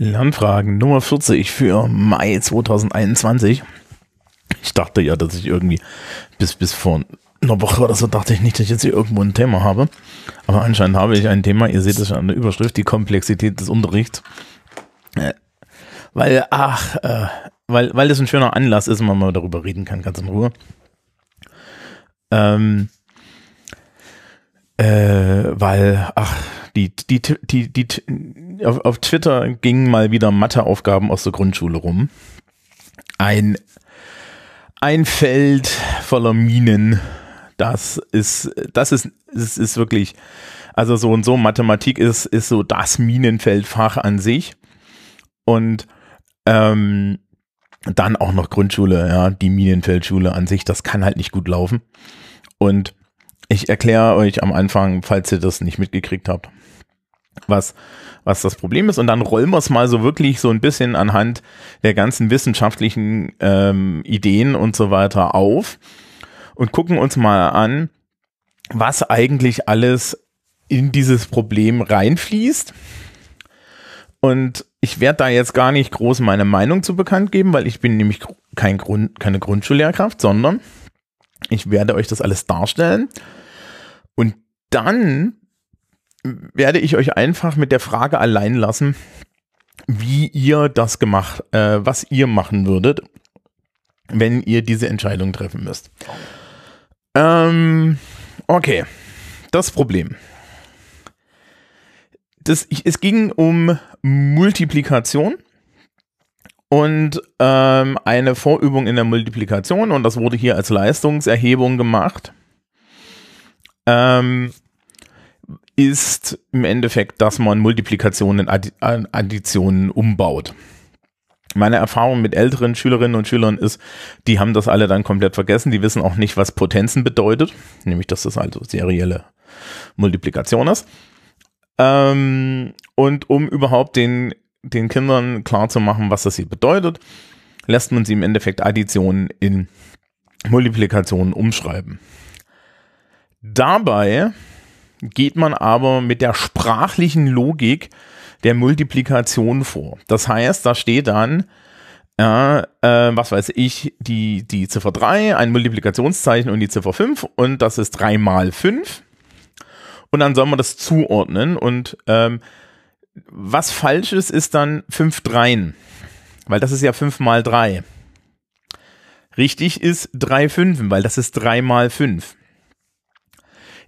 Lernfragen Nummer 40 für Mai 2021. Ich dachte ja, dass ich irgendwie bis, bis vor einer Woche oder so dachte ich nicht, dass ich jetzt hier irgendwo ein Thema habe. Aber anscheinend habe ich ein Thema. Ihr seht es an der Überschrift, die Komplexität des Unterrichts. Äh, weil, ach, äh, weil, weil das ein schöner Anlass ist und man mal darüber reden kann, ganz in Ruhe. Ähm, äh, weil, ach, die, die, die, die, die auf, auf Twitter gingen mal wieder Matheaufgaben aus der Grundschule rum. Ein, ein Feld voller Minen. Das ist, das ist, das ist wirklich, also so und so, Mathematik ist, ist so das Minenfeldfach an sich. Und ähm, dann auch noch Grundschule, ja, die Minenfeldschule an sich, das kann halt nicht gut laufen. Und ich erkläre euch am Anfang, falls ihr das nicht mitgekriegt habt, was, was das Problem ist. Und dann rollen wir es mal so wirklich so ein bisschen anhand der ganzen wissenschaftlichen ähm, Ideen und so weiter auf und gucken uns mal an, was eigentlich alles in dieses Problem reinfließt. Und ich werde da jetzt gar nicht groß meine Meinung zu bekannt geben, weil ich bin nämlich kein Grund, keine Grundschullehrkraft, sondern ich werde euch das alles darstellen. Und dann werde ich euch einfach mit der Frage allein lassen, wie ihr das gemacht, äh, was ihr machen würdet, wenn ihr diese Entscheidung treffen müsst. Ähm, okay, das Problem. Das, es ging um Multiplikation und ähm, eine Vorübung in der Multiplikation und das wurde hier als Leistungserhebung gemacht. Ähm, ist im Endeffekt, dass man Multiplikationen in Additionen umbaut. Meine Erfahrung mit älteren Schülerinnen und Schülern ist, die haben das alle dann komplett vergessen. Die wissen auch nicht, was Potenzen bedeutet, nämlich dass das also serielle Multiplikation ist. Ähm, und um überhaupt den, den Kindern klarzumachen, was das hier bedeutet, lässt man sie im Endeffekt Additionen in Multiplikationen umschreiben. Dabei geht man aber mit der sprachlichen Logik der Multiplikation vor. Das heißt, da steht dann, äh, äh, was weiß ich, die, die Ziffer 3, ein Multiplikationszeichen und die Ziffer 5 und das ist 3 mal 5. Und dann soll man das zuordnen und ähm, was falsch ist, ist dann 5 Dreien, weil das ist ja 5 mal 3. Richtig ist 3 Fünfen, weil das ist 3 mal 5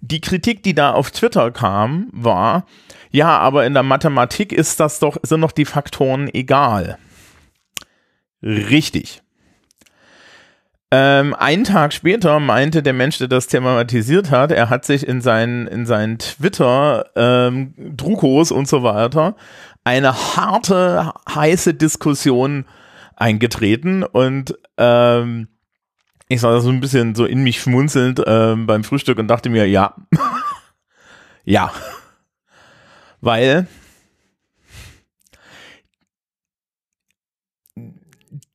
die Kritik, die da auf Twitter kam, war, ja, aber in der Mathematik ist das doch, sind doch die Faktoren egal. Richtig. Ähm, einen Tag später meinte der Mensch, der das thematisiert hat, er hat sich in seinen, in seinen Twitter, ähm, und so weiter, eine harte, heiße Diskussion eingetreten und ähm, ich sah so ein bisschen so in mich schmunzelnd äh, beim Frühstück und dachte mir, ja, ja, weil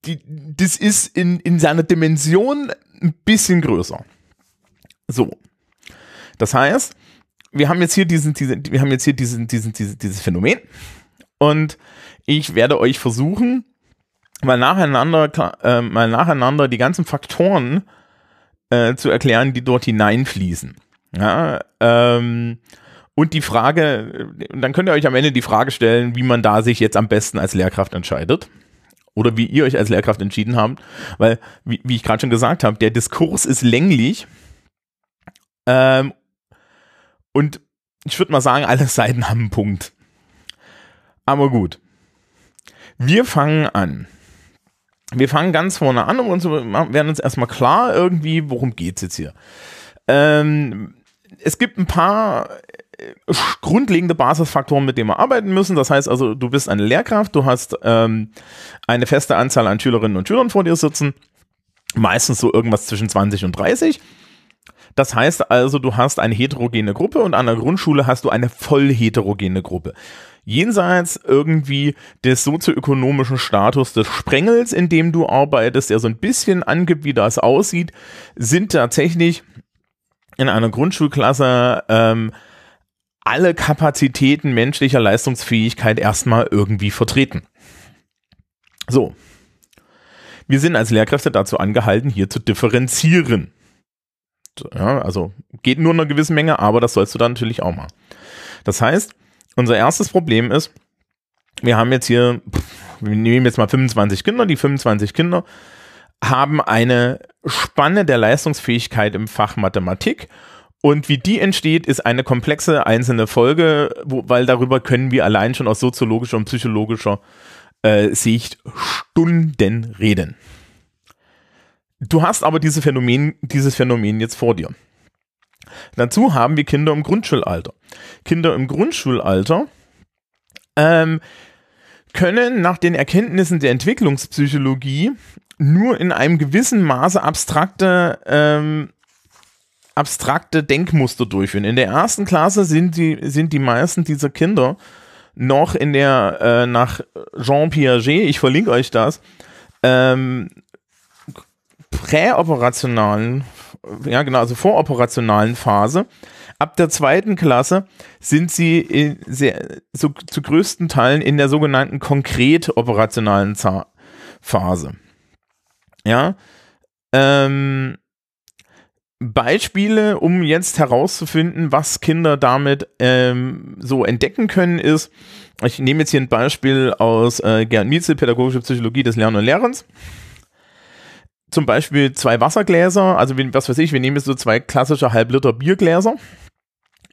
die, das ist in, in seiner Dimension ein bisschen größer. So. Das heißt, wir haben jetzt hier diesen, diesen wir haben jetzt hier diesen, diesen, diesen, dieses Phänomen und ich werde euch versuchen, mal nacheinander, äh, mal nacheinander die ganzen Faktoren äh, zu erklären, die dort hineinfließen. Ja, ähm, und die Frage, dann könnt ihr euch am Ende die Frage stellen, wie man da sich jetzt am besten als Lehrkraft entscheidet. Oder wie ihr euch als Lehrkraft entschieden habt. Weil, wie, wie ich gerade schon gesagt habe, der Diskurs ist länglich. Ähm, und ich würde mal sagen, alle Seiten haben einen Punkt. Aber gut. Wir fangen an wir fangen ganz vorne an und werden uns erstmal klar irgendwie, worum geht es jetzt hier. Ähm, es gibt ein paar äh, grundlegende Basisfaktoren, mit denen wir arbeiten müssen. Das heißt also, du bist eine Lehrkraft, du hast ähm, eine feste Anzahl an Schülerinnen und Schülern vor dir sitzen, meistens so irgendwas zwischen 20 und 30. Das heißt also, du hast eine heterogene Gruppe und an der Grundschule hast du eine voll heterogene Gruppe jenseits irgendwie des sozioökonomischen Status des Sprengels, in dem du arbeitest, der so ein bisschen angibt, wie das aussieht, sind tatsächlich in einer Grundschulklasse ähm, alle Kapazitäten menschlicher Leistungsfähigkeit erstmal irgendwie vertreten. So. Wir sind als Lehrkräfte dazu angehalten, hier zu differenzieren. Ja, also geht nur eine gewisse Menge, aber das sollst du dann natürlich auch mal. Das heißt, unser erstes Problem ist, wir haben jetzt hier, wir nehmen jetzt mal 25 Kinder, die 25 Kinder haben eine Spanne der Leistungsfähigkeit im Fach Mathematik und wie die entsteht, ist eine komplexe einzelne Folge, wo, weil darüber können wir allein schon aus soziologischer und psychologischer äh, Sicht Stunden reden. Du hast aber diese Phänomen, dieses Phänomen jetzt vor dir. Dazu haben wir Kinder im Grundschulalter. Kinder im Grundschulalter ähm, können nach den Erkenntnissen der Entwicklungspsychologie nur in einem gewissen Maße abstrakte, ähm, abstrakte Denkmuster durchführen. In der ersten Klasse sind die, sind die meisten dieser Kinder noch in der, äh, nach Jean Piaget, ich verlinke euch das, ähm, präoperationalen, ja genau, also voroperationalen Phase. Ab der zweiten Klasse sind sie in sehr, so, zu größten Teilen in der sogenannten konkret operationalen Phase. Ja. Ähm, Beispiele, um jetzt herauszufinden, was Kinder damit ähm, so entdecken können, ist, ich nehme jetzt hier ein Beispiel aus äh, Gerd Mietzel, Pädagogische Psychologie des Lernen und Lehrens. Zum Beispiel zwei Wassergläser, also was weiß ich, wir nehmen jetzt so zwei klassische Halbliter Biergläser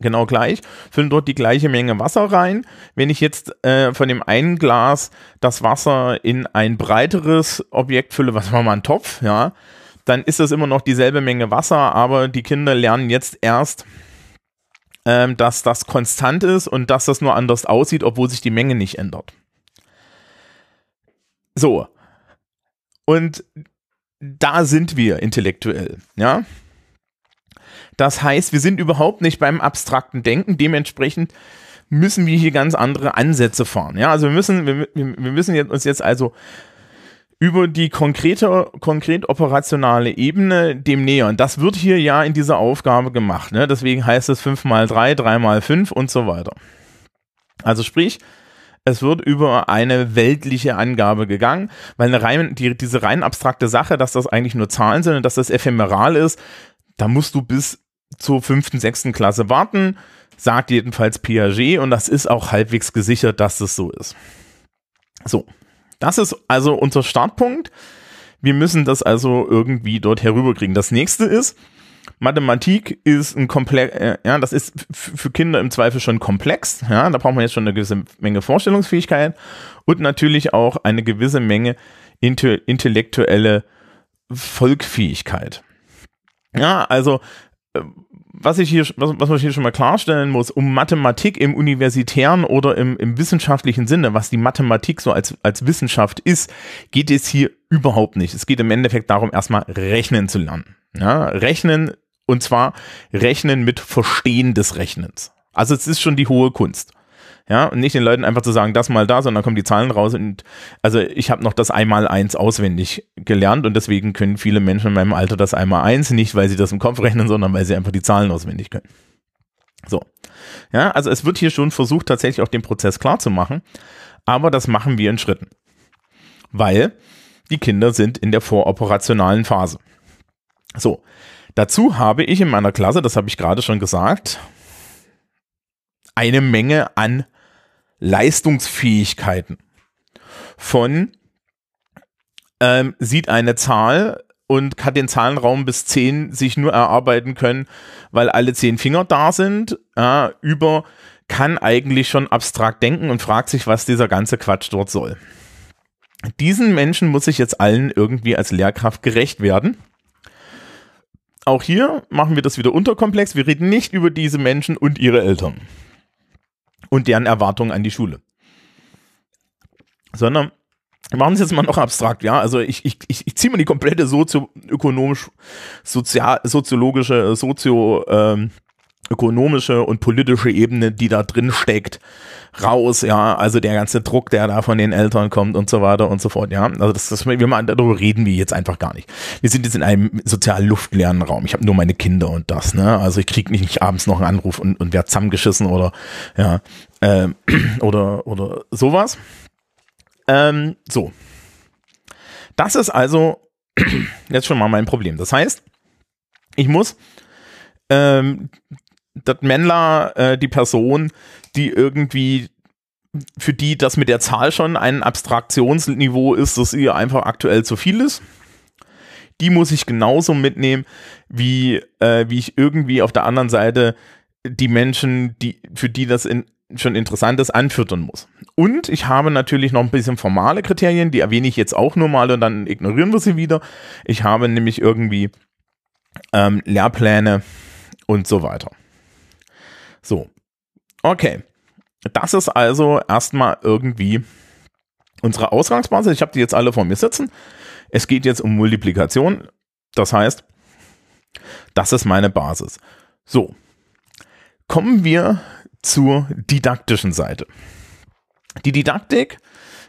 genau gleich, füllen dort die gleiche Menge Wasser rein. Wenn ich jetzt äh, von dem einen Glas das Wasser in ein breiteres Objekt fülle, was war mal ein Topf, ja, dann ist das immer noch dieselbe Menge Wasser, aber die Kinder lernen jetzt erst, ähm, dass das konstant ist und dass das nur anders aussieht, obwohl sich die Menge nicht ändert. So. Und da sind wir intellektuell, ja. Das heißt, wir sind überhaupt nicht beim abstrakten Denken. Dementsprechend müssen wir hier ganz andere Ansätze fahren. Ja, also wir müssen, wir, wir müssen uns jetzt also über die konkrete, konkret operationale Ebene dem nähern. Das wird hier ja in dieser Aufgabe gemacht. Ne? Deswegen heißt es 5 mal 3, 3 mal 5 und so weiter. Also sprich, es wird über eine weltliche Angabe gegangen, weil eine rein, die, diese rein abstrakte Sache, dass das eigentlich nur Zahlen sind und dass das ephemeral ist, da musst du bis zur fünften, sechsten Klasse warten, sagt jedenfalls Piaget und das ist auch halbwegs gesichert, dass das so ist. So, das ist also unser Startpunkt. Wir müssen das also irgendwie dort herüberkriegen. Das nächste ist, Mathematik ist ein komplex, äh, ja, das ist für Kinder im Zweifel schon komplex, ja, da braucht man jetzt schon eine gewisse Menge Vorstellungsfähigkeit und natürlich auch eine gewisse Menge intellektuelle Volkfähigkeit. Ja, also was ich hier, was, was man hier schon mal klarstellen muss, um Mathematik im universitären oder im, im wissenschaftlichen Sinne, was die Mathematik so als, als Wissenschaft ist, geht es hier überhaupt nicht. Es geht im Endeffekt darum, erstmal rechnen zu lernen. Ja, rechnen und zwar rechnen mit Verstehen des Rechnens. Also es ist schon die hohe Kunst. Ja, und nicht den Leuten einfach zu sagen, das mal da, sondern kommen die Zahlen raus und also ich habe noch das einmal eins auswendig gelernt und deswegen können viele Menschen in meinem Alter das einmal eins, nicht weil sie das im Kopf rechnen, sondern weil sie einfach die Zahlen auswendig können. So. Ja, also es wird hier schon versucht, tatsächlich auch den Prozess klar zu machen, aber das machen wir in Schritten. Weil die Kinder sind in der voroperationalen Phase. So. Dazu habe ich in meiner Klasse, das habe ich gerade schon gesagt, eine Menge an Leistungsfähigkeiten von ähm, sieht eine Zahl und kann den Zahlenraum bis 10 sich nur erarbeiten können, weil alle 10 Finger da sind, äh, über kann eigentlich schon abstrakt denken und fragt sich, was dieser ganze Quatsch dort soll. Diesen Menschen muss ich jetzt allen irgendwie als Lehrkraft gerecht werden. Auch hier machen wir das wieder unterkomplex. Wir reden nicht über diese Menschen und ihre Eltern und deren Erwartungen an die Schule. Sondern wir machen es jetzt mal noch abstrakt, ja. Also ich, ich, ich, ziehe mal die komplette sozioökonomisch, sozial, soziologische, sozio, ähm, ökonomische und politische Ebene, die da drin steckt, raus, ja, also der ganze Druck, der da von den Eltern kommt und so weiter und so fort, ja. Also das, das wir mal, darüber reden wir jetzt einfach gar nicht. Wir sind jetzt in einem sozial luftleeren Raum. Ich habe nur meine Kinder und das, ne? Also ich krieg nicht abends noch einen Anruf und, und werde zusammengeschissen oder ja, ähm, oder oder sowas. Ähm, so. Das ist also jetzt schon mal mein Problem. Das heißt, ich muss ähm, das Männler, äh, die Person, die irgendwie für die das mit der Zahl schon ein Abstraktionsniveau ist, das ihr einfach aktuell zu viel ist. Die muss ich genauso mitnehmen, wie, äh, wie ich irgendwie auf der anderen Seite die Menschen, die, für die das in, schon interessant ist, anfüttern muss. Und ich habe natürlich noch ein bisschen formale Kriterien, die erwähne ich jetzt auch nur mal und dann ignorieren wir sie wieder. Ich habe nämlich irgendwie ähm, Lehrpläne und so weiter. So. Okay. Das ist also erstmal irgendwie unsere Ausgangsbasis. Ich habe die jetzt alle vor mir sitzen. Es geht jetzt um Multiplikation. Das heißt, das ist meine Basis. So. Kommen wir zur didaktischen Seite. Die Didaktik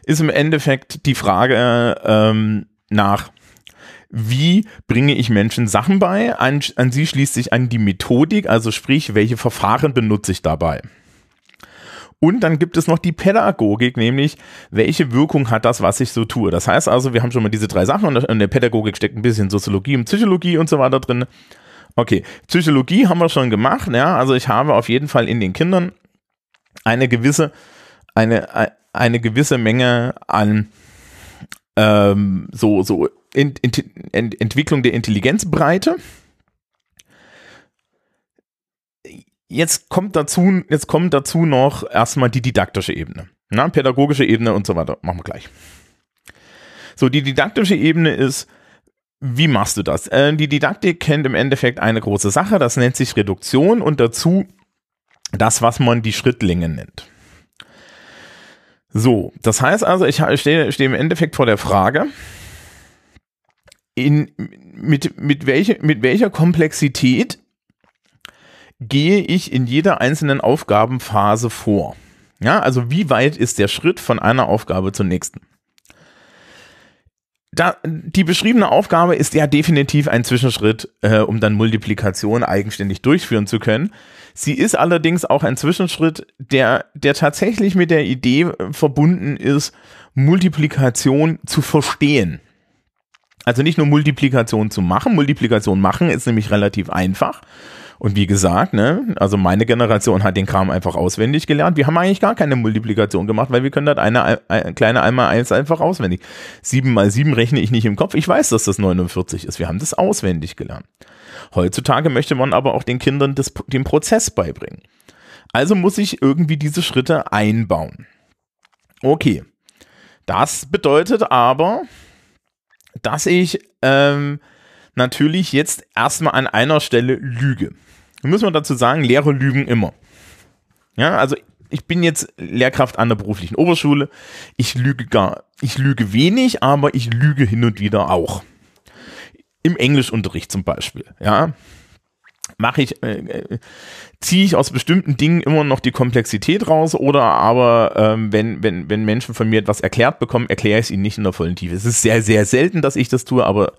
ist im Endeffekt die Frage ähm, nach, wie bringe ich Menschen Sachen bei? An, an sie schließt sich an die Methodik, also sprich, welche Verfahren benutze ich dabei? Und dann gibt es noch die Pädagogik, nämlich welche Wirkung hat das, was ich so tue. Das heißt also, wir haben schon mal diese drei Sachen und in der Pädagogik steckt ein bisschen Soziologie und Psychologie und so weiter drin. Okay, Psychologie haben wir schon gemacht, ja, also ich habe auf jeden Fall in den Kindern eine gewisse, eine, eine gewisse Menge an ähm, so, so Ent, Ent, Ent, Entwicklung der Intelligenzbreite. Jetzt kommt dazu, jetzt kommt dazu noch erstmal die didaktische Ebene. Na, pädagogische Ebene und so weiter. Machen wir gleich. So, die didaktische Ebene ist, wie machst du das? Äh, die Didaktik kennt im Endeffekt eine große Sache, das nennt sich Reduktion und dazu das, was man die Schrittlänge nennt. So, das heißt also, ich stehe, stehe im Endeffekt vor der Frage, in, mit, mit, welche, mit welcher Komplexität gehe ich in jeder einzelnen Aufgabenphase vor? Ja, also wie weit ist der Schritt von einer Aufgabe zur nächsten? Da, die beschriebene Aufgabe ist ja definitiv ein Zwischenschritt, äh, um dann Multiplikation eigenständig durchführen zu können. Sie ist allerdings auch ein Zwischenschritt, der, der tatsächlich mit der Idee verbunden ist, Multiplikation zu verstehen. Also nicht nur Multiplikation zu machen. Multiplikation machen ist nämlich relativ einfach. Und wie gesagt, ne, also meine Generation hat den Kram einfach auswendig gelernt. Wir haben eigentlich gar keine Multiplikation gemacht, weil wir können das eine, eine kleine einmal eins einfach auswendig. Sieben mal sieben rechne ich nicht im Kopf. Ich weiß, dass das 49 ist. Wir haben das auswendig gelernt. Heutzutage möchte man aber auch den Kindern das, den Prozess beibringen. Also muss ich irgendwie diese Schritte einbauen. Okay. Das bedeutet aber, dass ich ähm, natürlich jetzt erstmal an einer Stelle lüge. Da muss man dazu sagen, Lehrer lügen immer. Ja, also ich bin jetzt Lehrkraft an der beruflichen Oberschule. Ich lüge gar, ich lüge wenig, aber ich lüge hin und wieder auch. Im Englischunterricht zum Beispiel, ja. Mache ich, äh, äh ziehe ich aus bestimmten Dingen immer noch die Komplexität raus oder aber ähm, wenn, wenn, wenn Menschen von mir etwas erklärt bekommen, erkläre ich es ihnen nicht in der vollen Tiefe. Es ist sehr, sehr selten, dass ich das tue, aber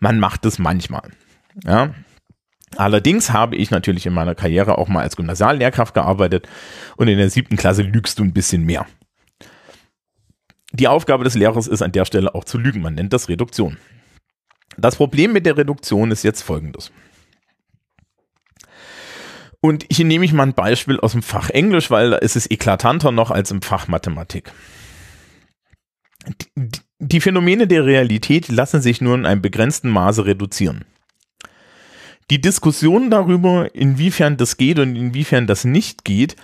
man macht es manchmal. Ja. Allerdings habe ich natürlich in meiner Karriere auch mal als Gymnasiallehrkraft gearbeitet und in der siebten Klasse lügst du ein bisschen mehr. Die Aufgabe des Lehrers ist an der Stelle auch zu lügen. Man nennt das Reduktion. Das Problem mit der Reduktion ist jetzt folgendes. Und hier nehme ich mal ein Beispiel aus dem Fach Englisch, weil da ist es eklatanter noch als im Fach Mathematik. Die Phänomene der Realität lassen sich nur in einem begrenzten Maße reduzieren. Die Diskussion darüber, inwiefern das geht und inwiefern das nicht geht,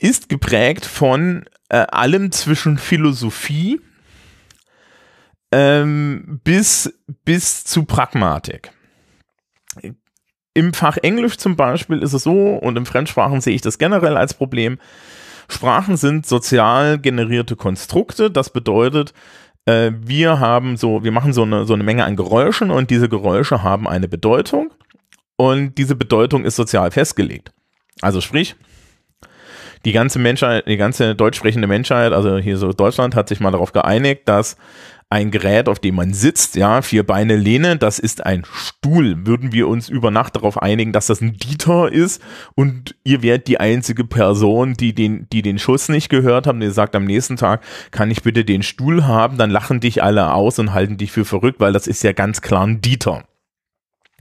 ist geprägt von äh, allem zwischen Philosophie ähm, bis, bis zu Pragmatik im Fach Englisch zum Beispiel ist es so, und im Fremdsprachen sehe ich das generell als Problem, Sprachen sind sozial generierte Konstrukte. Das bedeutet, äh, wir haben so, wir machen so eine, so eine Menge an Geräuschen und diese Geräusche haben eine Bedeutung. und diese Bedeutung ist sozial festgelegt. Also sprich, die ganze Menschheit, die ganze deutsch sprechende Menschheit, also hier so Deutschland, hat sich mal darauf geeinigt, dass ein Gerät, auf dem man sitzt, ja, vier Beine Lehne, das ist ein Stuhl. Würden wir uns über Nacht darauf einigen, dass das ein Dieter ist und ihr wärt die einzige Person, die den, die den Schuss nicht gehört haben, die sagt am nächsten Tag, kann ich bitte den Stuhl haben, dann lachen dich alle aus und halten dich für verrückt, weil das ist ja ganz klar ein Dieter.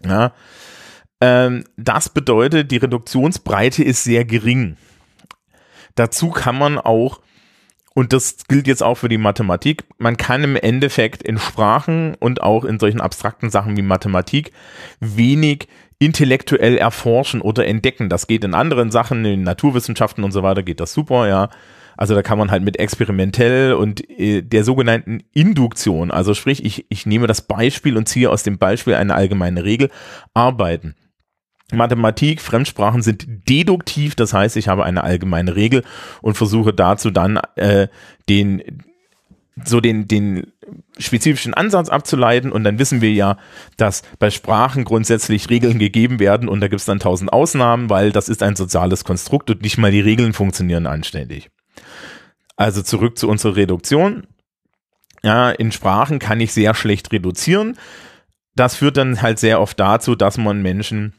Ja. Ähm, das bedeutet, die Reduktionsbreite ist sehr gering. Dazu kann man auch und das gilt jetzt auch für die Mathematik. Man kann im Endeffekt in Sprachen und auch in solchen abstrakten Sachen wie Mathematik wenig intellektuell erforschen oder entdecken. Das geht in anderen Sachen, in Naturwissenschaften und so weiter geht das super, ja. Also da kann man halt mit experimentell und äh, der sogenannten Induktion, also sprich, ich, ich nehme das Beispiel und ziehe aus dem Beispiel eine allgemeine Regel, arbeiten. Mathematik, Fremdsprachen sind deduktiv, das heißt, ich habe eine allgemeine Regel und versuche dazu dann äh, den so den, den spezifischen Ansatz abzuleiten und dann wissen wir ja, dass bei Sprachen grundsätzlich Regeln gegeben werden und da gibt es dann tausend Ausnahmen, weil das ist ein soziales Konstrukt und nicht mal die Regeln funktionieren anständig. Also zurück zu unserer Reduktion. Ja, in Sprachen kann ich sehr schlecht reduzieren. Das führt dann halt sehr oft dazu, dass man Menschen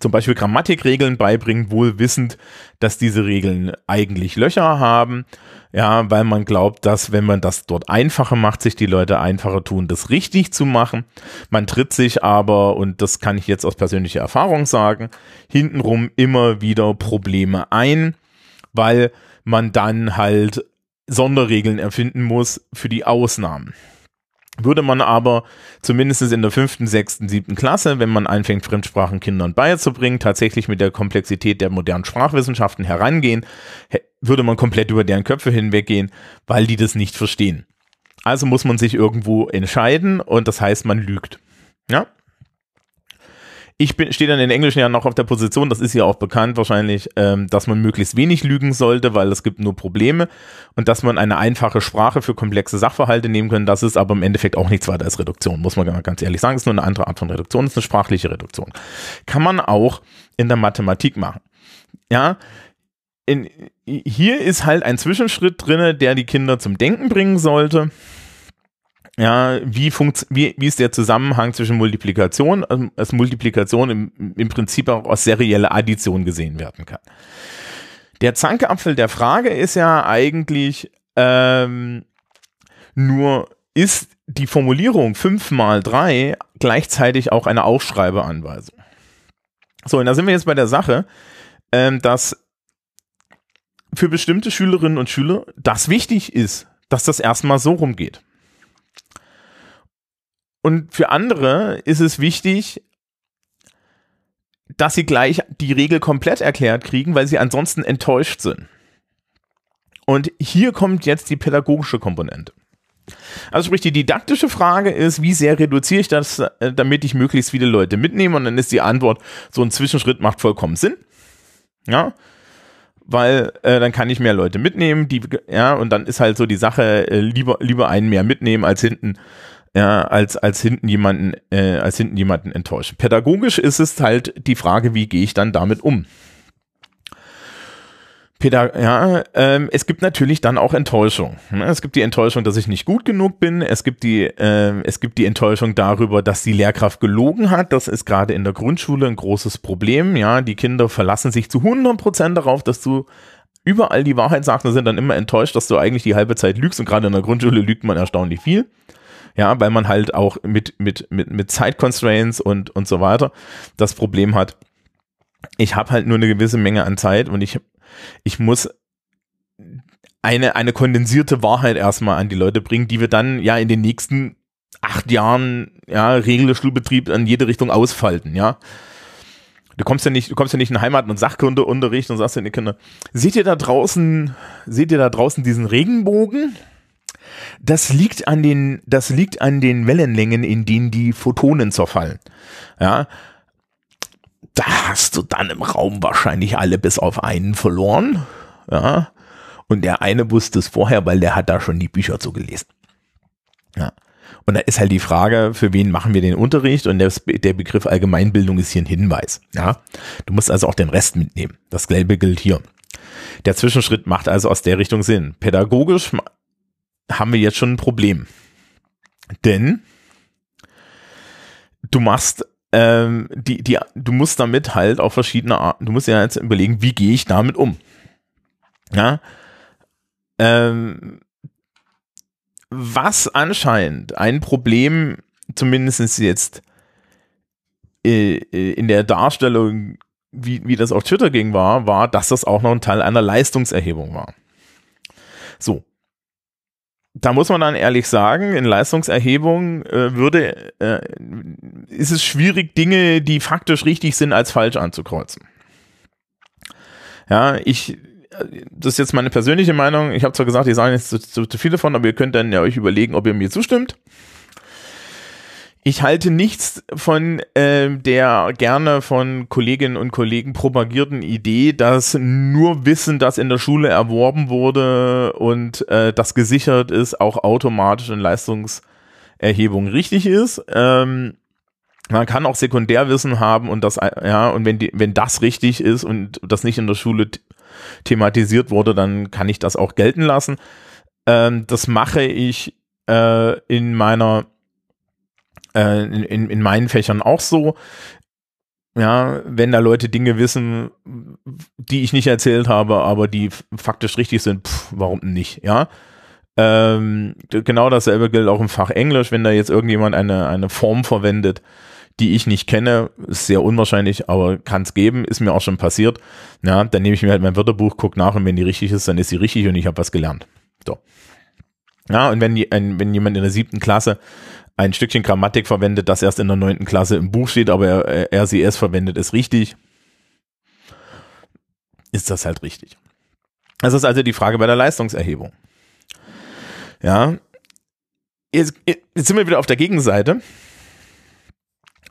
zum Beispiel Grammatikregeln beibringt, wohl wissend, dass diese Regeln eigentlich Löcher haben. Ja, weil man glaubt, dass wenn man das dort einfacher macht, sich die Leute einfacher tun, das richtig zu machen. Man tritt sich aber, und das kann ich jetzt aus persönlicher Erfahrung sagen, hintenrum immer wieder Probleme ein, weil man dann halt Sonderregeln erfinden muss für die Ausnahmen. Würde man aber zumindest in der fünften, sechsten, siebten Klasse, wenn man anfängt, Fremdsprachen Kindern beizubringen, tatsächlich mit der Komplexität der modernen Sprachwissenschaften herangehen, würde man komplett über deren Köpfe hinweggehen, weil die das nicht verstehen. Also muss man sich irgendwo entscheiden und das heißt, man lügt. Ja, ich stehe dann in Englischen ja noch auf der Position, das ist ja auch bekannt wahrscheinlich, ähm, dass man möglichst wenig lügen sollte, weil es gibt nur Probleme und dass man eine einfache Sprache für komplexe Sachverhalte nehmen kann, das ist aber im Endeffekt auch nichts weiter als Reduktion, muss man ganz ehrlich sagen, das ist nur eine andere Art von Reduktion, das ist eine sprachliche Reduktion. Kann man auch in der Mathematik machen. Ja, in, hier ist halt ein Zwischenschritt drin, der die Kinder zum Denken bringen sollte ja, wie, funkt, wie, wie ist der Zusammenhang zwischen Multiplikation, ähm, als Multiplikation im, im Prinzip auch aus serieller Addition gesehen werden kann. Der Zankapfel der Frage ist ja eigentlich ähm, nur, ist die Formulierung 5 mal 3 gleichzeitig auch eine Aufschreibeanweisung? So, und da sind wir jetzt bei der Sache, ähm, dass für bestimmte Schülerinnen und Schüler das wichtig ist, dass das erstmal so rumgeht. Und für andere ist es wichtig, dass sie gleich die Regel komplett erklärt kriegen, weil sie ansonsten enttäuscht sind. Und hier kommt jetzt die pädagogische Komponente. Also sprich, die didaktische Frage ist, wie sehr reduziere ich das, äh, damit ich möglichst viele Leute mitnehme? Und dann ist die Antwort, so ein Zwischenschritt macht vollkommen Sinn. Ja, weil äh, dann kann ich mehr Leute mitnehmen, die, ja, und dann ist halt so die Sache, äh, lieber, lieber einen mehr mitnehmen, als hinten ja, als, als hinten jemanden, äh, als hinten jemanden enttäuschen. Pädagogisch ist es halt die Frage, wie gehe ich dann damit um? Pädag ja, ähm, es gibt natürlich dann auch Enttäuschung. Ne? Es gibt die Enttäuschung, dass ich nicht gut genug bin. Es gibt die, äh, es gibt die Enttäuschung darüber, dass die Lehrkraft gelogen hat. Das ist gerade in der Grundschule ein großes Problem. Ja, die Kinder verlassen sich zu 100 Prozent darauf, dass du überall die Wahrheit sagst und sind dann immer enttäuscht, dass du eigentlich die halbe Zeit lügst. Und gerade in der Grundschule lügt man erstaunlich viel ja, weil man halt auch mit, mit, mit, mit Zeitconstraints und, und so weiter das Problem hat, ich habe halt nur eine gewisse Menge an Zeit und ich, ich muss eine, eine kondensierte Wahrheit erstmal an die Leute bringen, die wir dann ja in den nächsten acht Jahren, ja, Regelschulbetrieb in jede Richtung ausfalten, ja. Du kommst ja nicht, du kommst ja nicht in Heimat- und Sachkundeunterricht und sagst den Kindern, seht ihr da draußen, seht ihr da draußen diesen Regenbogen? Das liegt an den, das liegt an den Wellenlängen, in denen die Photonen zerfallen. Ja. Da hast du dann im Raum wahrscheinlich alle bis auf einen verloren. Ja. Und der eine wusste es vorher, weil der hat da schon die Bücher zu gelesen. Ja. Und da ist halt die Frage, für wen machen wir den Unterricht? Und der, Begriff Allgemeinbildung ist hier ein Hinweis. Ja, du musst also auch den Rest mitnehmen. Das Gelbe gilt hier. Der Zwischenschritt macht also aus der Richtung Sinn. Pädagogisch haben wir jetzt schon ein Problem. Denn du machst ähm, die, die, du musst damit halt auf verschiedene Arten, du musst ja jetzt überlegen, wie gehe ich damit um? Ja. Ähm, was anscheinend ein Problem, zumindest jetzt äh, äh, in der Darstellung, wie, wie das auf Twitter ging, war, war, dass das auch noch ein Teil einer Leistungserhebung war. So. Da muss man dann ehrlich sagen, in Leistungserhebung äh, würde, äh, ist es schwierig, Dinge, die faktisch richtig sind, als falsch anzukreuzen. Ja, ich das ist jetzt meine persönliche Meinung. Ich habe zwar gesagt, ich sage jetzt zu, zu, zu viele von, aber ihr könnt dann ja euch überlegen, ob ihr mir zustimmt. Ich halte nichts von äh, der gerne von Kolleginnen und Kollegen propagierten Idee, dass nur Wissen, das in der Schule erworben wurde und äh, das gesichert ist, auch automatisch in Leistungserhebung richtig ist. Ähm, man kann auch Sekundärwissen haben und das, ja, und wenn die, wenn das richtig ist und das nicht in der Schule thematisiert wurde, dann kann ich das auch gelten lassen. Ähm, das mache ich äh, in meiner äh, in, in meinen Fächern auch so. Ja, wenn da Leute Dinge wissen, die ich nicht erzählt habe, aber die faktisch richtig sind, pff, warum nicht, ja? Ähm, genau dasselbe gilt auch im Fach Englisch, wenn da jetzt irgendjemand eine, eine Form verwendet, die ich nicht kenne, ist sehr unwahrscheinlich, aber kann es geben, ist mir auch schon passiert. Ja, dann nehme ich mir halt mein Wörterbuch, gucke nach und wenn die richtig ist, dann ist sie richtig und ich habe was gelernt. So. Ja, und wenn, die, wenn jemand in der siebten Klasse ein Stückchen Grammatik verwendet, das erst in der neunten Klasse im Buch steht, aber er, er erst verwendet, ist richtig, ist das halt richtig. Das ist also die Frage bei der Leistungserhebung. Ja, jetzt, jetzt sind wir wieder auf der Gegenseite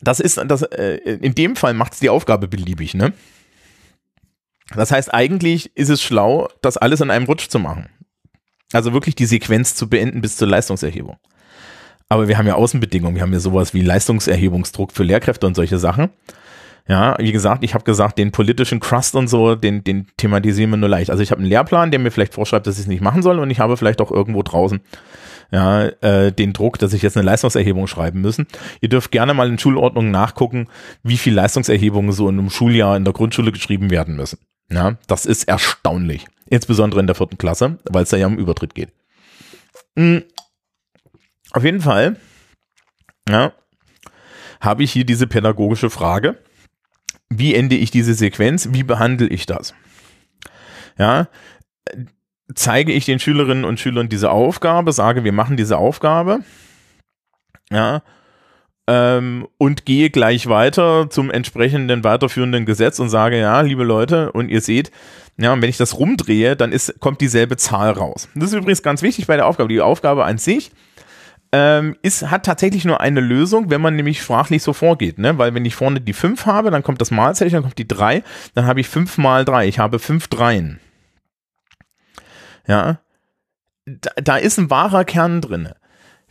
das ist, das, äh, in dem Fall macht es die Aufgabe beliebig, ne? Das heißt, eigentlich ist es schlau, das alles in einem Rutsch zu machen. Also wirklich die Sequenz zu beenden bis zur Leistungserhebung. Aber wir haben ja Außenbedingungen, wir haben ja sowas wie Leistungserhebungsdruck für Lehrkräfte und solche Sachen. Ja, wie gesagt, ich habe gesagt, den politischen Crust und so, den, den thematisieren wir nur leicht. Also ich habe einen Lehrplan, der mir vielleicht vorschreibt, dass ich es nicht machen soll und ich habe vielleicht auch irgendwo draußen ja, äh, den Druck, dass ich jetzt eine Leistungserhebung schreiben müssen. Ihr dürft gerne mal in Schulordnungen nachgucken, wie viel Leistungserhebungen so in einem Schuljahr in der Grundschule geschrieben werden müssen. Ja, das ist erstaunlich. Insbesondere in der vierten Klasse, weil es da ja um Übertritt geht. Auf jeden Fall, ja, habe ich hier diese pädagogische Frage. Wie ende ich diese Sequenz? Wie behandle ich das? Ja, zeige ich den Schülerinnen und Schülern diese Aufgabe, sage, wir machen diese Aufgabe, ja, ähm, und gehe gleich weiter zum entsprechenden weiterführenden Gesetz und sage, ja, liebe Leute, und ihr seht, ja, wenn ich das rumdrehe, dann ist, kommt dieselbe Zahl raus. Das ist übrigens ganz wichtig bei der Aufgabe. Die Aufgabe an sich ähm, ist, hat tatsächlich nur eine Lösung, wenn man nämlich sprachlich so vorgeht, ne? Weil wenn ich vorne die 5 habe, dann kommt das Malzeichen, dann kommt die 3, dann habe ich 5 mal 3. Ich habe 5 Dreien ja, da, da ist ein wahrer Kern drin.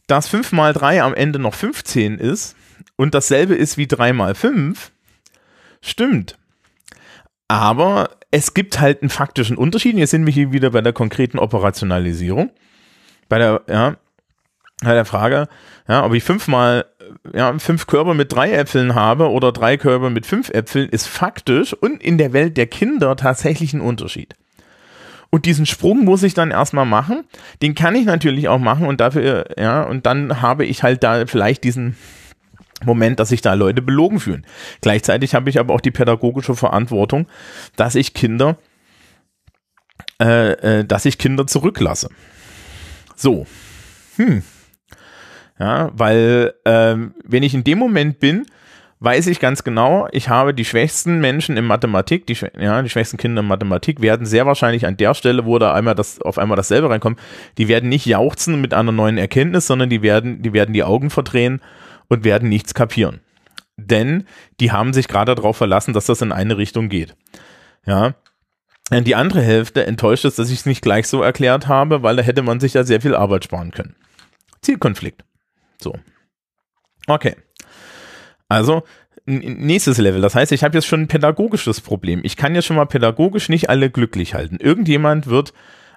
Dass 5 mal 3 am Ende noch 15 ist und dasselbe ist wie 3 mal 5, stimmt. Aber es gibt halt einen faktischen Unterschied. Jetzt sind wir hier wieder bei der konkreten Operationalisierung. Bei der, ja, bei der Frage, ja, ob ich fünfmal, ja, fünf Körper mit drei Äpfeln habe oder drei Körper mit fünf Äpfeln, ist faktisch und in der Welt der Kinder tatsächlich ein Unterschied. Und diesen Sprung muss ich dann erstmal machen. Den kann ich natürlich auch machen und dafür, ja, und dann habe ich halt da vielleicht diesen Moment, dass sich da Leute belogen fühlen. Gleichzeitig habe ich aber auch die pädagogische Verantwortung, dass ich Kinder, äh, äh, dass ich Kinder zurücklasse. So. Hm. Ja, weil ähm, wenn ich in dem Moment bin, weiß ich ganz genau, ich habe die schwächsten Menschen in Mathematik, die, ja, die schwächsten Kinder in Mathematik werden sehr wahrscheinlich an der Stelle, wo da einmal das, auf einmal dasselbe reinkommt, die werden nicht jauchzen mit einer neuen Erkenntnis, sondern die werden, die werden die Augen verdrehen und werden nichts kapieren. Denn die haben sich gerade darauf verlassen, dass das in eine Richtung geht. Ja. Die andere Hälfte enttäuscht ist, dass ich es nicht gleich so erklärt habe, weil da hätte man sich ja sehr viel Arbeit sparen können. Zielkonflikt. So. Okay. Also, nächstes Level. Das heißt, ich habe jetzt schon ein pädagogisches Problem. Ich kann jetzt schon mal pädagogisch nicht alle glücklich halten. Irgendjemand wird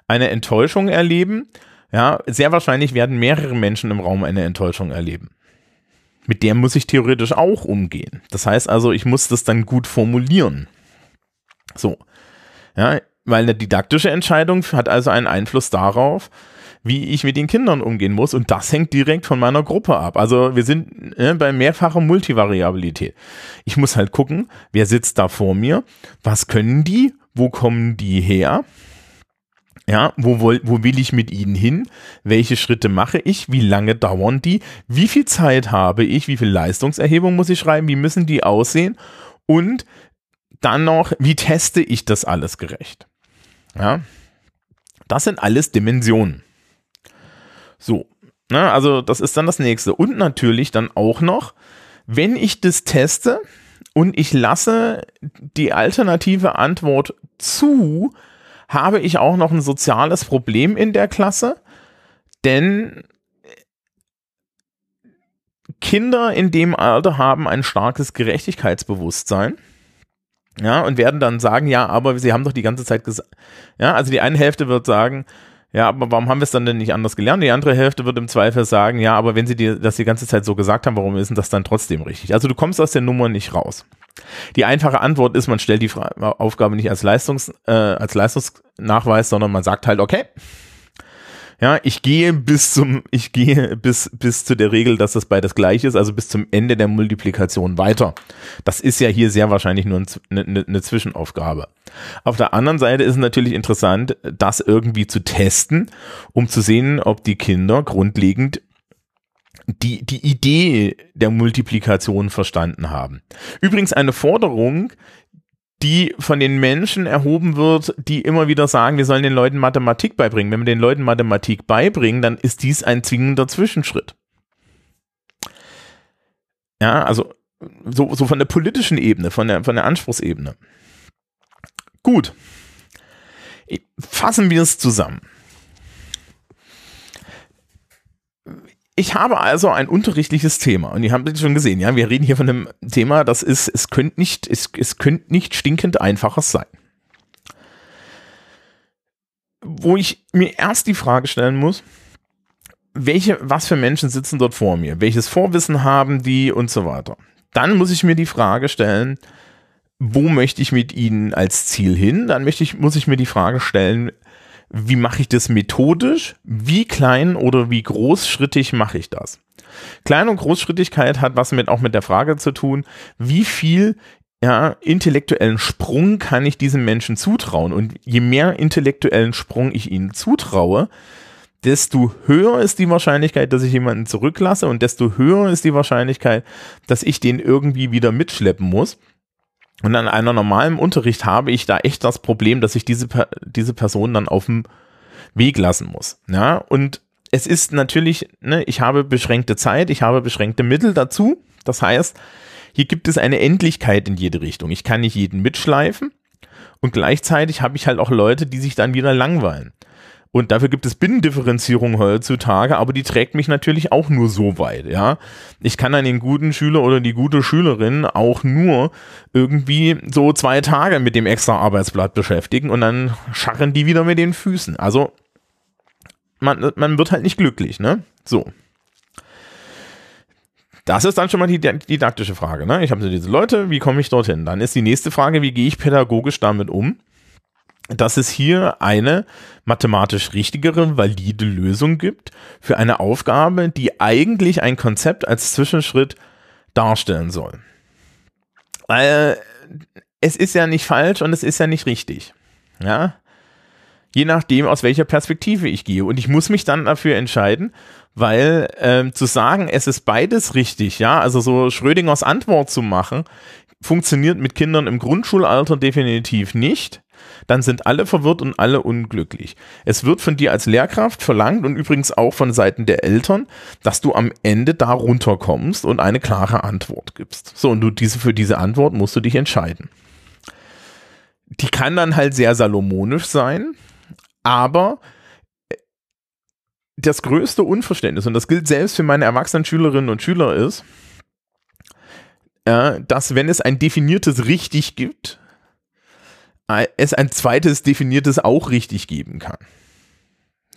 eine Enttäuschung erleben. Ja, sehr wahrscheinlich werden mehrere Menschen im Raum eine Enttäuschung erleben. Mit der muss ich theoretisch auch umgehen. Das heißt also, ich muss das dann gut formulieren. So. Ja, weil eine didaktische Entscheidung hat also einen Einfluss darauf, wie ich mit den Kindern umgehen muss. Und das hängt direkt von meiner Gruppe ab. Also wir sind äh, bei mehrfacher Multivariabilität. Ich muss halt gucken, wer sitzt da vor mir, was können die, wo kommen die her, ja, wo, wo, wo will ich mit ihnen hin? Welche Schritte mache ich? Wie lange dauern die? Wie viel Zeit habe ich? Wie viel Leistungserhebung muss ich schreiben? Wie müssen die aussehen? Und dann noch, wie teste ich das alles gerecht? Ja, das sind alles Dimensionen. So, na, also das ist dann das nächste. Und natürlich dann auch noch, wenn ich das teste und ich lasse die alternative Antwort zu, habe ich auch noch ein soziales Problem in der Klasse, denn Kinder in dem Alter haben ein starkes Gerechtigkeitsbewusstsein. Ja, und werden dann sagen, ja, aber sie haben doch die ganze Zeit gesagt, ja, also die eine Hälfte wird sagen, ja, aber warum haben wir es dann denn nicht anders gelernt? Die andere Hälfte wird im Zweifel sagen, ja, aber wenn sie dir das die ganze Zeit so gesagt haben, warum ist denn das dann trotzdem richtig? Also du kommst aus der Nummer nicht raus. Die einfache Antwort ist, man stellt die Aufgabe nicht als, Leistungs, äh, als Leistungsnachweis, sondern man sagt halt, okay, ja, ich gehe bis zum, ich gehe bis, bis zu der Regel, dass das beides gleich ist, also bis zum Ende der Multiplikation weiter. Das ist ja hier sehr wahrscheinlich nur eine, eine, eine Zwischenaufgabe. Auf der anderen Seite ist es natürlich interessant, das irgendwie zu testen, um zu sehen, ob die Kinder grundlegend die, die Idee der Multiplikation verstanden haben. Übrigens eine Forderung, die von den Menschen erhoben wird, die immer wieder sagen, wir sollen den Leuten Mathematik beibringen. Wenn wir den Leuten Mathematik beibringen, dann ist dies ein zwingender Zwischenschritt. Ja, also so, so von der politischen Ebene, von der, von der Anspruchsebene. Gut. Fassen wir es zusammen. Ich habe also ein unterrichtliches Thema und ihr habt es schon gesehen, ja, wir reden hier von einem Thema, das ist, es könnte nicht, es, es könnte nicht stinkend einfaches sein. Wo ich mir erst die Frage stellen muss, welche, was für Menschen sitzen dort vor mir? Welches Vorwissen haben die und so weiter? Dann muss ich mir die Frage stellen, wo möchte ich mit ihnen als Ziel hin? Dann möchte ich, muss ich mir die Frage stellen, wie mache ich das methodisch? Wie klein oder wie großschrittig mache ich das? Klein- und Großschrittigkeit hat was mit auch mit der Frage zu tun, wie viel ja, intellektuellen Sprung kann ich diesem Menschen zutrauen? Und je mehr intellektuellen Sprung ich ihnen zutraue, desto höher ist die Wahrscheinlichkeit, dass ich jemanden zurücklasse und desto höher ist die Wahrscheinlichkeit, dass ich den irgendwie wieder mitschleppen muss. Und an einer normalen Unterricht habe ich da echt das Problem, dass ich diese, diese Person dann auf dem Weg lassen muss. Ja, und es ist natürlich, ne, ich habe beschränkte Zeit, ich habe beschränkte Mittel dazu. Das heißt, hier gibt es eine Endlichkeit in jede Richtung. Ich kann nicht jeden mitschleifen und gleichzeitig habe ich halt auch Leute, die sich dann wieder langweilen. Und dafür gibt es Binnendifferenzierung heutzutage, aber die trägt mich natürlich auch nur so weit, ja. Ich kann dann den guten Schüler oder die gute Schülerin auch nur irgendwie so zwei Tage mit dem extra Arbeitsblatt beschäftigen und dann scharren die wieder mit den Füßen. Also, man, man wird halt nicht glücklich, ne? So. Das ist dann schon mal die didaktische Frage. Ne? Ich habe so diese Leute, wie komme ich dorthin? Dann ist die nächste Frage, wie gehe ich pädagogisch damit um? Dass es hier eine mathematisch richtigere, valide Lösung gibt für eine Aufgabe, die eigentlich ein Konzept als Zwischenschritt darstellen soll. Weil es ist ja nicht falsch und es ist ja nicht richtig. Ja. Je nachdem, aus welcher Perspektive ich gehe. Und ich muss mich dann dafür entscheiden, weil ähm, zu sagen, es ist beides richtig, ja, also so Schrödingers Antwort zu machen, funktioniert mit Kindern im Grundschulalter definitiv nicht dann sind alle verwirrt und alle unglücklich. Es wird von dir als Lehrkraft verlangt und übrigens auch von Seiten der Eltern, dass du am Ende da runterkommst und eine klare Antwort gibst. So, und du diese, für diese Antwort musst du dich entscheiden. Die kann dann halt sehr salomonisch sein, aber das größte Unverständnis, und das gilt selbst für meine erwachsenen Schülerinnen und Schüler, ist, äh, dass wenn es ein definiertes richtig gibt, äh, es ein zweites definiertes auch richtig geben kann.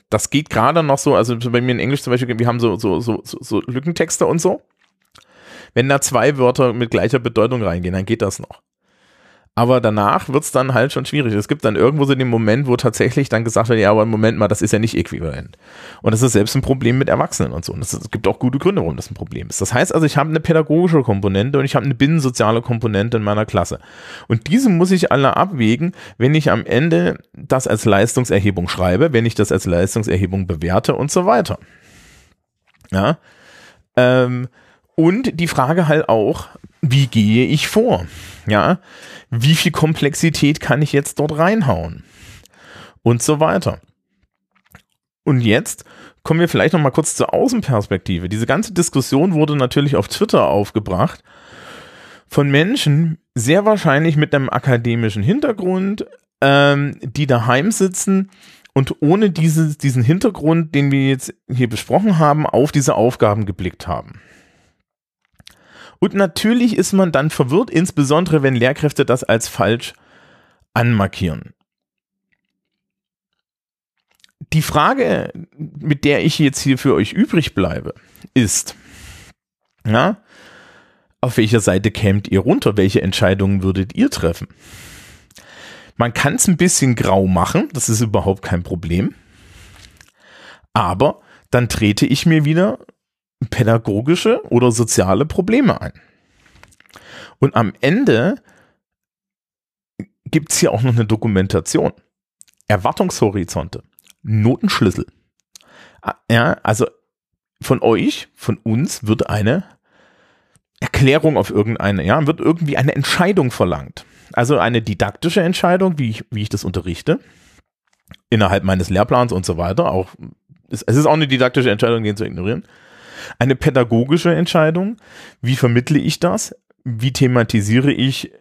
Das geht gerade noch so, also bei mir in Englisch zum Beispiel, wir haben so, so, so, so Lückentexte und so. Wenn da zwei Wörter mit gleicher Bedeutung reingehen, dann geht das noch. Aber danach wird es dann halt schon schwierig. Es gibt dann irgendwo so den Moment, wo tatsächlich dann gesagt wird, ja, aber Moment mal, das ist ja nicht äquivalent. Und das ist selbst ein Problem mit Erwachsenen und so. Und es gibt auch gute Gründe, warum das ein Problem ist. Das heißt also, ich habe eine pädagogische Komponente und ich habe eine binnensoziale Komponente in meiner Klasse. Und diese muss ich alle abwägen, wenn ich am Ende das als Leistungserhebung schreibe, wenn ich das als Leistungserhebung bewerte und so weiter. Ja. Ähm, und die Frage halt auch, wie gehe ich vor? Ja, wie viel Komplexität kann ich jetzt dort reinhauen? Und so weiter. Und jetzt kommen wir vielleicht noch mal kurz zur Außenperspektive. Diese ganze Diskussion wurde natürlich auf Twitter aufgebracht von Menschen, sehr wahrscheinlich mit einem akademischen Hintergrund, ähm, die daheim sitzen und ohne dieses, diesen Hintergrund, den wir jetzt hier besprochen haben, auf diese Aufgaben geblickt haben. Und natürlich ist man dann verwirrt, insbesondere wenn Lehrkräfte das als falsch anmarkieren. Die Frage, mit der ich jetzt hier für euch übrig bleibe, ist, ja, auf welcher Seite kämt ihr runter? Welche Entscheidungen würdet ihr treffen? Man kann es ein bisschen grau machen, das ist überhaupt kein Problem. Aber dann trete ich mir wieder pädagogische oder soziale Probleme ein. Und am Ende gibt es hier auch noch eine Dokumentation. Erwartungshorizonte, Notenschlüssel. Ah, ja, also von euch, von uns wird eine Erklärung auf irgendeine, ja, wird irgendwie eine Entscheidung verlangt. Also eine didaktische Entscheidung, wie ich, wie ich das unterrichte, innerhalb meines Lehrplans und so weiter. Auch, es ist auch eine didaktische Entscheidung, den zu ignorieren. Eine pädagogische Entscheidung, wie vermittle ich das? Wie thematisiere ich,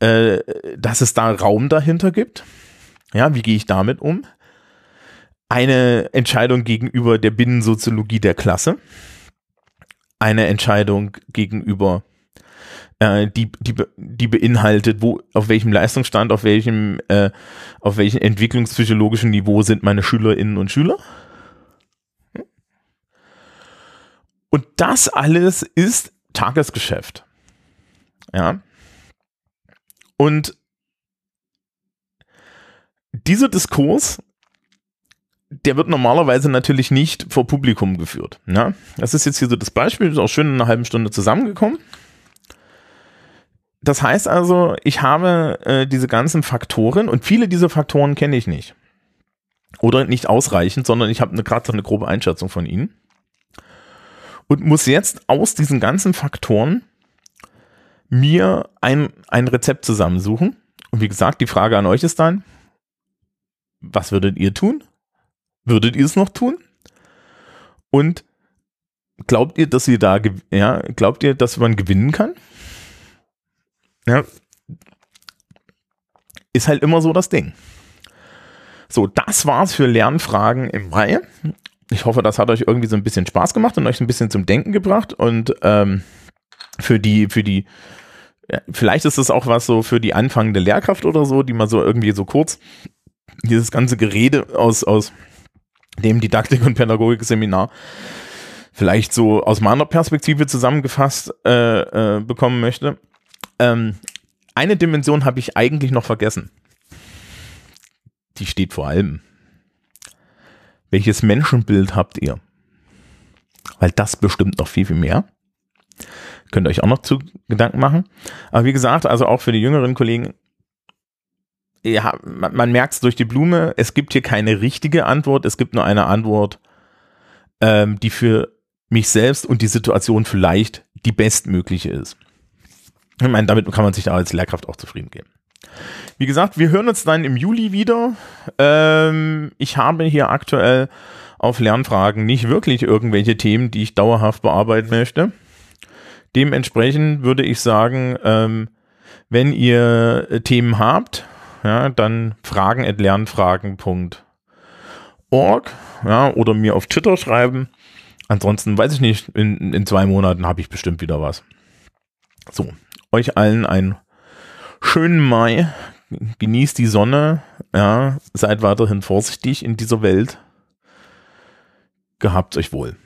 äh, dass es da Raum dahinter gibt? Ja, wie gehe ich damit um? Eine Entscheidung gegenüber der Binnensoziologie der Klasse. Eine Entscheidung gegenüber äh, die, die, die beinhaltet, wo, auf welchem Leistungsstand, auf welchem, äh, auf welchem entwicklungspsychologischen Niveau sind meine Schülerinnen und Schüler. Und das alles ist Tagesgeschäft. Ja. Und dieser Diskurs, der wird normalerweise natürlich nicht vor Publikum geführt. Ja? Das ist jetzt hier so das Beispiel, ist auch schön in einer halben Stunde zusammengekommen. Das heißt also, ich habe äh, diese ganzen Faktoren und viele dieser Faktoren kenne ich nicht. Oder nicht ausreichend, sondern ich habe gerade so eine grobe Einschätzung von ihnen und muss jetzt aus diesen ganzen Faktoren mir ein, ein Rezept zusammensuchen. Und wie gesagt, die Frage an euch ist dann, was würdet ihr tun? Würdet ihr es noch tun? Und glaubt ihr, dass ihr da, ja, glaubt ihr, dass man gewinnen kann? Ja, ist halt immer so das Ding. So, das war's für Lernfragen im Mai ich hoffe, das hat euch irgendwie so ein bisschen Spaß gemacht und euch ein bisschen zum Denken gebracht. Und ähm, für die, für die, vielleicht ist es auch was so für die anfangende Lehrkraft oder so, die mal so irgendwie so kurz dieses ganze Gerede aus, aus dem Didaktik- und Pädagogik-Seminar vielleicht so aus meiner Perspektive zusammengefasst äh, äh, bekommen möchte. Ähm, eine Dimension habe ich eigentlich noch vergessen. Die steht vor allem welches Menschenbild habt ihr? Weil das bestimmt noch viel, viel mehr. Könnt ihr euch auch noch zu Gedanken machen. Aber wie gesagt, also auch für die jüngeren Kollegen, ja, man, man merkt es durch die Blume, es gibt hier keine richtige Antwort, es gibt nur eine Antwort, ähm, die für mich selbst und die Situation vielleicht die bestmögliche ist. Ich meine, damit kann man sich da als Lehrkraft auch zufrieden geben. Wie gesagt, wir hören uns dann im Juli wieder. Ähm, ich habe hier aktuell auf Lernfragen nicht wirklich irgendwelche Themen, die ich dauerhaft bearbeiten möchte. Dementsprechend würde ich sagen, ähm, wenn ihr Themen habt, ja, dann fragen at lernfragen.org Org, ja, oder mir auf Twitter schreiben. Ansonsten weiß ich nicht, in, in zwei Monaten habe ich bestimmt wieder was. So, euch allen einen schönen Mai. Genießt die Sonne, ja, seid weiterhin vorsichtig in dieser Welt. Gehabt euch wohl.